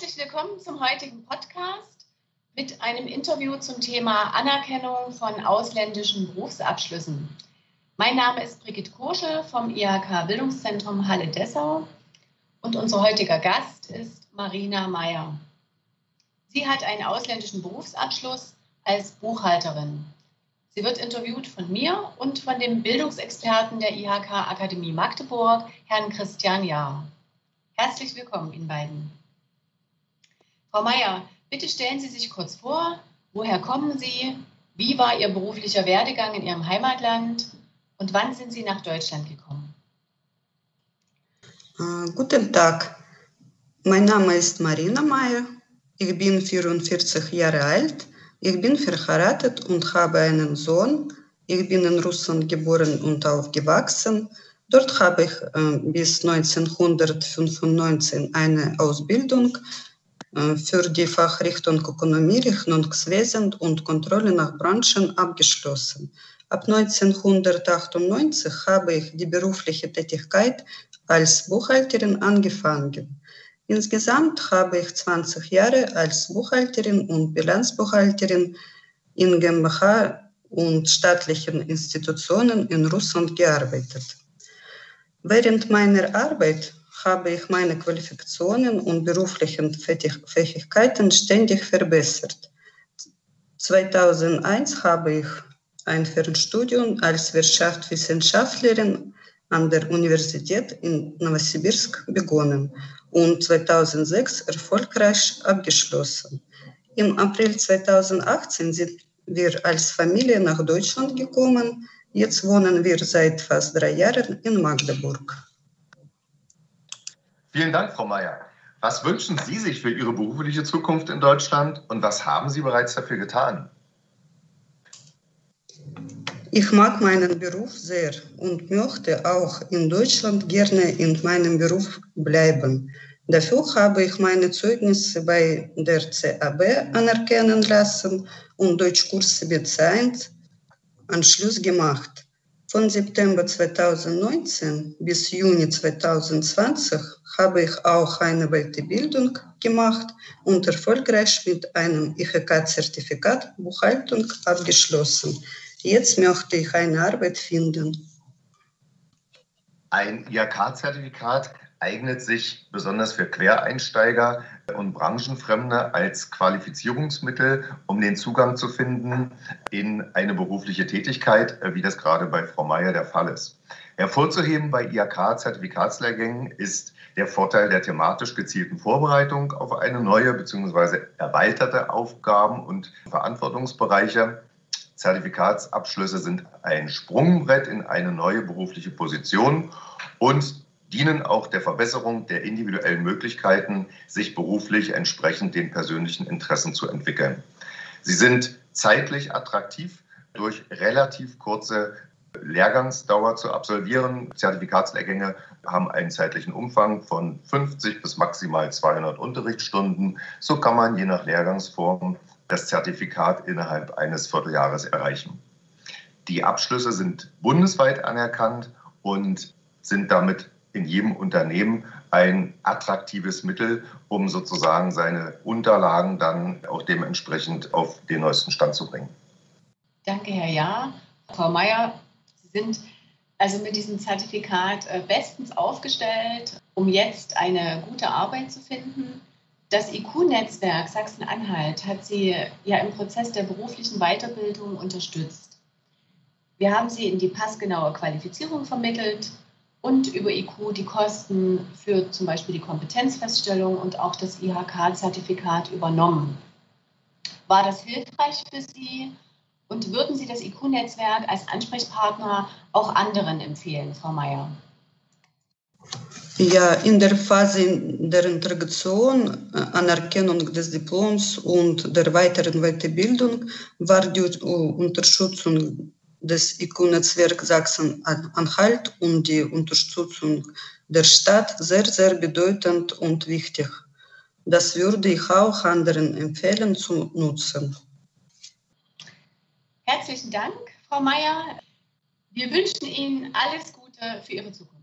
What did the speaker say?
Herzlich willkommen zum heutigen Podcast mit einem Interview zum Thema Anerkennung von ausländischen Berufsabschlüssen. Mein Name ist Brigitte Kursche vom IHK Bildungszentrum Halle-Dessau und unser heutiger Gast ist Marina Meyer. Sie hat einen ausländischen Berufsabschluss als Buchhalterin. Sie wird interviewt von mir und von dem Bildungsexperten der IHK Akademie Magdeburg, Herrn Christian Jahr. Herzlich willkommen Ihnen beiden. Frau Meyer, bitte stellen Sie sich kurz vor, woher kommen Sie, wie war Ihr beruflicher Werdegang in Ihrem Heimatland und wann sind Sie nach Deutschland gekommen? Uh, guten Tag, mein Name ist Marina Meyer, ich bin 44 Jahre alt ich bin verheiratet und habe einen Sohn. Ich bin in Russland geboren und aufgewachsen. Dort habe ich äh, bis 1995 eine Ausbildung äh, für die Fachrichtung Ökonomie, Rechnungswesen und Kontrolle nach Branchen abgeschlossen. Ab 1998 habe ich die berufliche Tätigkeit als Buchhalterin angefangen. Insgesamt habe ich 20 Jahre als Buchhalterin und Bilanzbuchhalterin in GmbH und staatlichen Institutionen in Russland gearbeitet. Während meiner Arbeit habe ich meine Qualifikationen und beruflichen Fähigkeiten ständig verbessert. 2001 habe ich ein Fernstudium als Wirtschaftswissenschaftlerin an der Universität in Novosibirsk begonnen und 2006 erfolgreich abgeschlossen. Im April 2018 sind wir als Familie nach Deutschland gekommen. Jetzt wohnen wir seit fast drei Jahren in Magdeburg. Vielen Dank, Frau Mayer. Was wünschen Sie sich für Ihre berufliche Zukunft in Deutschland und was haben Sie bereits dafür getan? Ich mag meinen Beruf sehr und möchte auch in Deutschland gerne in meinem Beruf bleiben. Dafür habe ich meine Zeugnisse bei der CAB anerkennen lassen und Deutschkurse B1 Anschluss gemacht. Von September 2019 bis Juni 2020 habe ich auch eine Weiterbildung gemacht und erfolgreich mit einem IHK-Zertifikat Buchhaltung abgeschlossen. Jetzt möchte ich eine Arbeit finden. Ein IHK-Zertifikat eignet sich besonders für Quereinsteiger und Branchenfremde als Qualifizierungsmittel, um den Zugang zu finden in eine berufliche Tätigkeit, wie das gerade bei Frau Mayer der Fall ist. Hervorzuheben bei IHK-Zertifikatslehrgängen ist der Vorteil der thematisch gezielten Vorbereitung auf eine neue bzw. erweiterte Aufgaben- und Verantwortungsbereiche Zertifikatsabschlüsse sind ein Sprungbrett in eine neue berufliche Position und dienen auch der Verbesserung der individuellen Möglichkeiten, sich beruflich entsprechend den persönlichen Interessen zu entwickeln. Sie sind zeitlich attraktiv durch relativ kurze Lehrgangsdauer zu absolvieren. Zertifikatslehrgänge haben einen zeitlichen Umfang von 50 bis maximal 200 Unterrichtsstunden. So kann man je nach Lehrgangsform das Zertifikat innerhalb eines Vierteljahres erreichen. Die Abschlüsse sind bundesweit anerkannt und sind damit in jedem Unternehmen ein attraktives Mittel, um sozusagen seine Unterlagen dann auch dementsprechend auf den neuesten Stand zu bringen. Danke, Herr Jahr. Frau Mayer, Sie sind also mit diesem Zertifikat äh, bestens aufgestellt, um jetzt eine gute Arbeit zu finden. Das IQ-Netzwerk Sachsen-Anhalt hat Sie ja im Prozess der beruflichen Weiterbildung unterstützt. Wir haben Sie in die passgenaue Qualifizierung vermittelt und über IQ die Kosten für zum Beispiel die Kompetenzfeststellung und auch das IHK-Zertifikat übernommen. War das hilfreich für Sie und würden Sie das IQ-Netzwerk als Ansprechpartner auch anderen empfehlen, Frau Mayer? Ja, in der Phase der Integration, Anerkennung des Diploms und der weiteren Weiterbildung war die Unterstützung des IQ-Netzwerks Sachsen-Anhalt und die Unterstützung der Stadt sehr, sehr bedeutend und wichtig. Das würde ich auch anderen empfehlen zu nutzen. Herzlichen Dank, Frau Mayer. Wir wünschen Ihnen alles Gute für Ihre Zukunft.